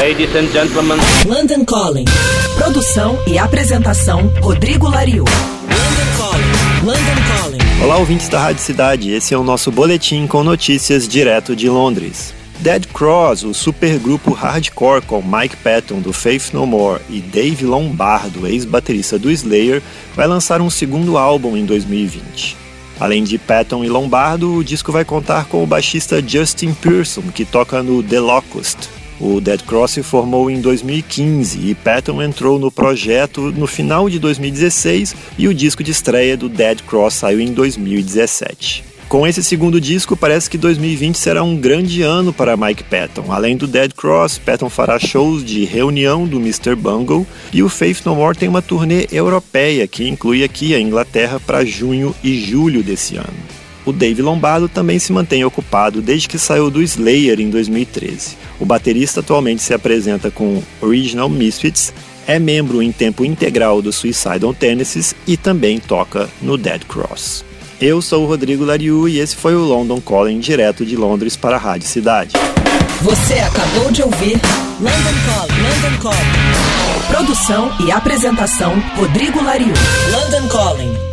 Ladies and gentlemen. London Calling. Produção e apresentação Rodrigo Lariu. London Calling. London Calling. Olá, ouvintes da Rádio Cidade. Esse é o nosso boletim com notícias direto de Londres. Dead Cross, o supergrupo hardcore com Mike Patton do Faith No More e Dave Lombardo, ex-baterista do Slayer, vai lançar um segundo álbum em 2020. Além de Patton e Lombardo, o disco vai contar com o baixista Justin Pearson, que toca no The Locust. O Dead Cross se formou em 2015 e Patton entrou no projeto no final de 2016 e o disco de estreia do Dead Cross saiu em 2017. Com esse segundo disco, parece que 2020 será um grande ano para Mike Patton. Além do Dead Cross, Patton fará shows de reunião do Mr. Bungle e o Faith No More tem uma turnê europeia que inclui aqui a Inglaterra para junho e julho desse ano. O Dave Lombardo também se mantém ocupado desde que saiu do Slayer em 2013. O baterista atualmente se apresenta com Original Misfits, é membro em tempo integral do Suicidal Tendencies e também toca no Dead Cross. Eu sou o Rodrigo Lariu e esse foi o London Calling direto de Londres para a Rádio Cidade. Você acabou de ouvir. London Calling. Produção e apresentação Rodrigo Lariu. London Calling.